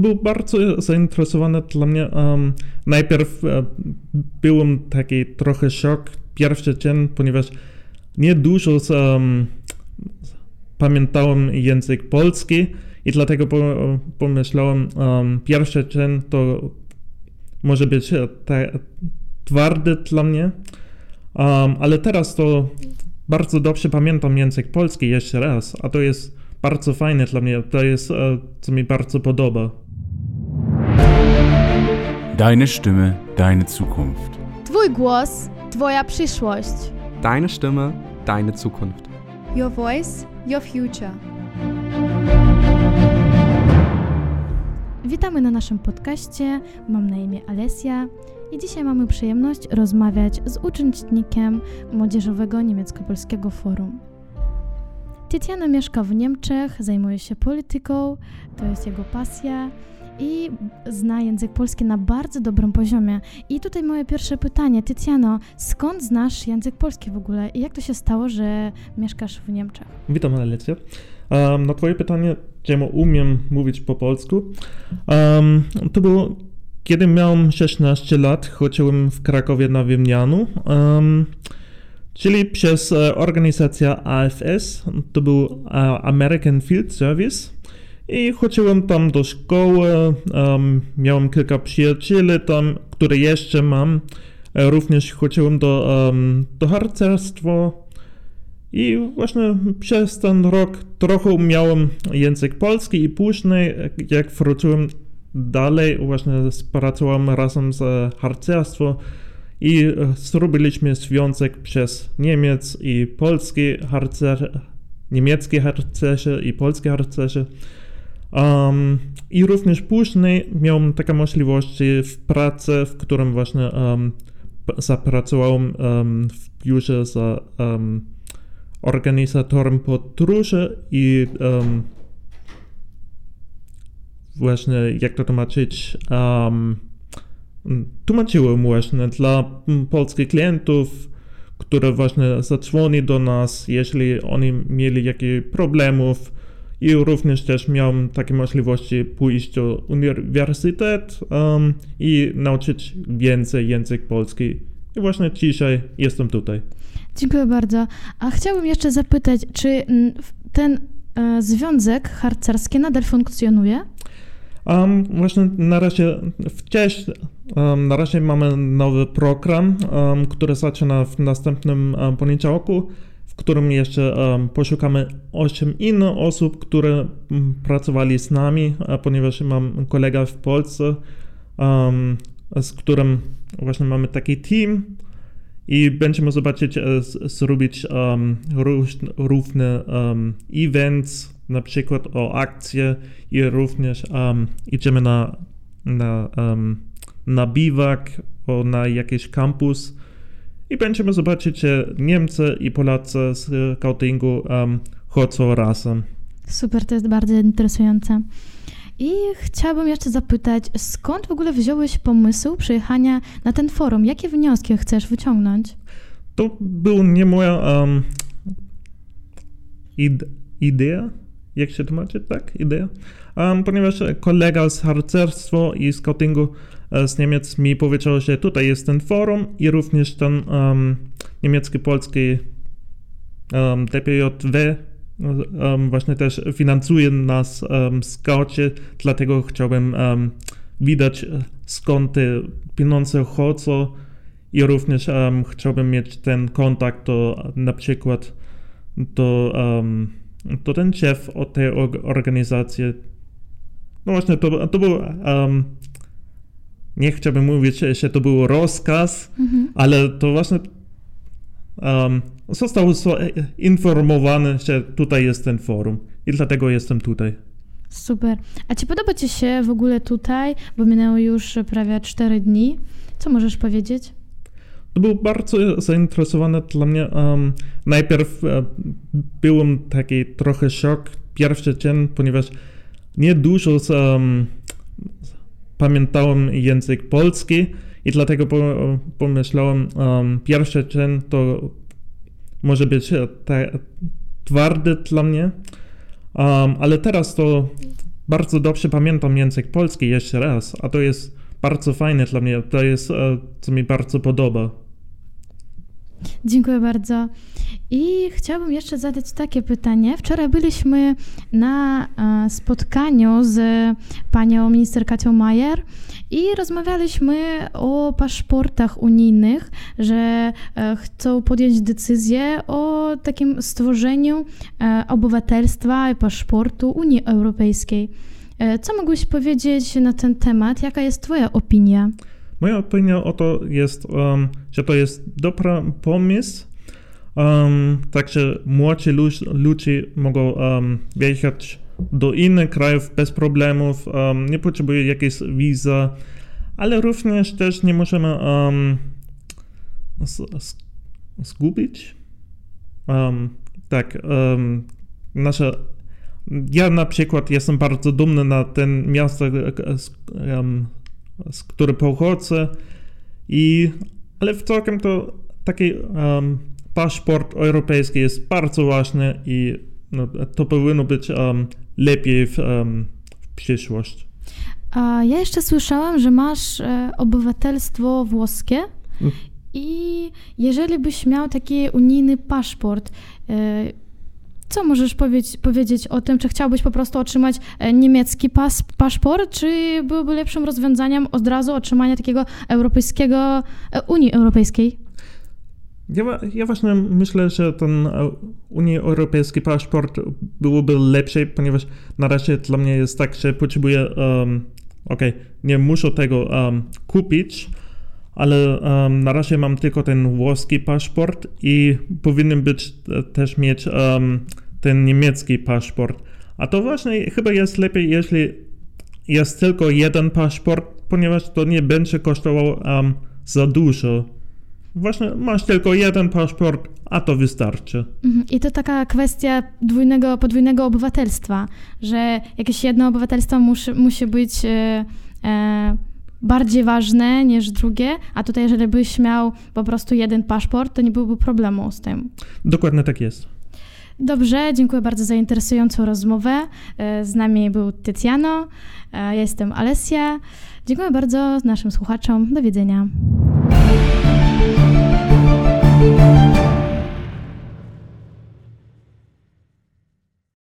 to był bardzo zainteresowany dla mnie. Um, najpierw um, byłem taki trochę szok pierwszy dzień, ponieważ nie dużo um, pamiętałem język polski i dlatego pomyślałem, um, pierwszy dzień to może być twardy dla mnie, um, ale teraz to bardzo dobrze pamiętam język polski jeszcze raz, a to jest bardzo fajne dla mnie, to jest, e, co mi bardzo podoba. Deine Stimme, deine Zukunft. Twój głos, twoja przyszłość. Deine Stimme, deine Zukunft. Your voice, your future. Witamy na naszym podcaście. Mam na imię Alesja i dzisiaj mamy przyjemność rozmawiać z uczestnikiem Młodzieżowego Niemiecko-Polskiego Forum. Tatiana mieszka w Niemczech, zajmuje się polityką, to jest jego pasja i zna język polski na bardzo dobrym poziomie. I tutaj moje pierwsze pytanie, Tytiano, skąd znasz język polski w ogóle i jak to się stało, że mieszkasz w Niemczech? Witam, Alicja. Um, na twoje pytanie, czemu umiem mówić po polsku, um, to było, kiedy miałem 16 lat, chodziłem w Krakowie na wymianu. Um, czyli przez e, organizację AFS, to był e, American Field Service. I chodziłem tam do szkoły, um, miałem kilka przyjaciół tam, które jeszcze mam. E, również chodziłem do, um, do harcerstwa i właśnie przez ten rok trochę miałem język polski i później, jak wróciłem dalej, właśnie pracowałem razem z harcerstwem i zrobiliśmy związek przez Niemiec i polski harcer, niemiecki harcerze i polski harcerze. Um, I również później miałem taką możliwość w pracy, w którym właśnie um, zapracowałem um, w biurze za um, organizatorem podróży i um, właśnie, jak to tłumaczyć, um, tłumaczyłem właśnie dla polskich klientów, które właśnie zadzwoni do nas, jeśli oni mieli jakieś problemów, i również też miałem takie możliwości pójść do uniwersytetu um, i nauczyć więcej język polski. I właśnie dzisiaj jestem tutaj. Dziękuję bardzo. A chciałbym jeszcze zapytać, czy ten e, związek harcerski nadal funkcjonuje? Um, właśnie na razie wcześniej, um, na razie mamy nowy program, um, który zaczyna w następnym um, poniedziałku w którym jeszcze poszukamy 8 innych osób, które pracowali z nami, ponieważ mam kolega w Polsce, z którym właśnie mamy taki team i będziemy zobaczyć, e, zrobić um, różne um, events, na przykład o akcje i również idziemy na, na, na biwak, o, na jakiś kampus, i będziemy zobaczyć, że Niemcy i Polacy z Kautingu um, chodzą razem. Super, to jest bardzo interesujące. I chciałabym jeszcze zapytać, skąd w ogóle wziąłeś pomysł przyjechania na ten forum? Jakie wnioski chcesz wyciągnąć? To był nie moja um, id idea, jak się tłumaczy, tak? Idea. Um, ponieważ kolega z harcerstwa i scoutingu E, z Niemiec mi powiedział, że tutaj jest ten forum i również ten um, niemiecki-polski um, DPJW um, właśnie też finansuje nas um, skaucie, dlatego chciałbym um, widać skąd te pieniądze chodzą i również um, chciałbym mieć ten kontakt do na przykład do, um, do ten szef od tej organizacji. No właśnie, to, to był um, nie chciałbym mówić, że to był rozkaz, mhm. ale to właśnie um, został informowany, że tutaj jest ten forum i dlatego jestem tutaj. Super. A czy podoba Ci się w ogóle tutaj, bo minęło już prawie 4 dni? Co możesz powiedzieć? To był bardzo zainteresowany dla mnie. Um, najpierw um, byłem taki trochę szok pierwszy dzień, ponieważ nie dużo z, um, pamiętałem język polski i dlatego pomyślałem, um, pierwszy dzień to może być twardy dla mnie, um, ale teraz to bardzo dobrze pamiętam język polski jeszcze raz, a to jest bardzo fajne dla mnie, to jest, e, co mi bardzo podoba. Dziękuję bardzo. I chciałabym jeszcze zadać takie pytanie. Wczoraj byliśmy na e, spotkaniu z panią minister Katią Majer i rozmawialiśmy o paszportach unijnych, że e, chcą podjąć decyzję o takim stworzeniu e, obywatelstwa i paszportu Unii Europejskiej. Co mógłbyś powiedzieć na ten temat? Jaka jest Twoja opinia? Moja opinia o to jest, um, że to jest dobry pomysł, um, także młodzi ludzie mogą um, wjechać do innych krajów bez problemów, um, nie potrzebują jakiejś wizy, ale również też nie możemy um, zgubić. Um, tak, nasze. Ja na przykład jestem bardzo dumny na ten miasto, z której pochodzę, i, ale w całkiem to taki um, paszport europejski jest bardzo ważny i no, to powinno być um, lepiej w, um, w przyszłości. A ja jeszcze słyszałam, że masz e, obywatelstwo włoskie. Mm. I jeżeli byś miał taki unijny paszport, e, co możesz powiedzieć, o tym? Czy chciałbyś po prostu otrzymać e, niemiecki pas, paszport, czy byłoby lepszym rozwiązaniem od razu otrzymania takiego europejskiego, e, Unii Europejskiej? Ja, ja właśnie myślę, że ten e, Unii Europejski paszport byłoby lepszy, ponieważ na razie dla mnie jest tak, że potrzebuję, um, ok, nie muszę tego um, kupić, ale um, na razie mam tylko ten włoski paszport i powinien być też mieć um, ten niemiecki paszport. A to właśnie chyba jest lepiej, jeśli jest tylko jeden paszport, ponieważ to nie będzie kosztowało um, za dużo. Właśnie masz tylko jeden paszport, a to wystarczy. Mhm. I to taka kwestia dwójnego, podwójnego obywatelstwa, że jakieś jedno obywatelstwo musi, musi być e, e, bardziej ważne niż drugie, a tutaj jeżeli byś miał po prostu jeden paszport, to nie byłoby problemu z tym. Dokładnie tak jest. Dobrze, dziękuję bardzo za interesującą rozmowę. E, z nami był Tytiano, e, ja jestem Alessia. Dziękuję bardzo naszym słuchaczom. Do widzenia.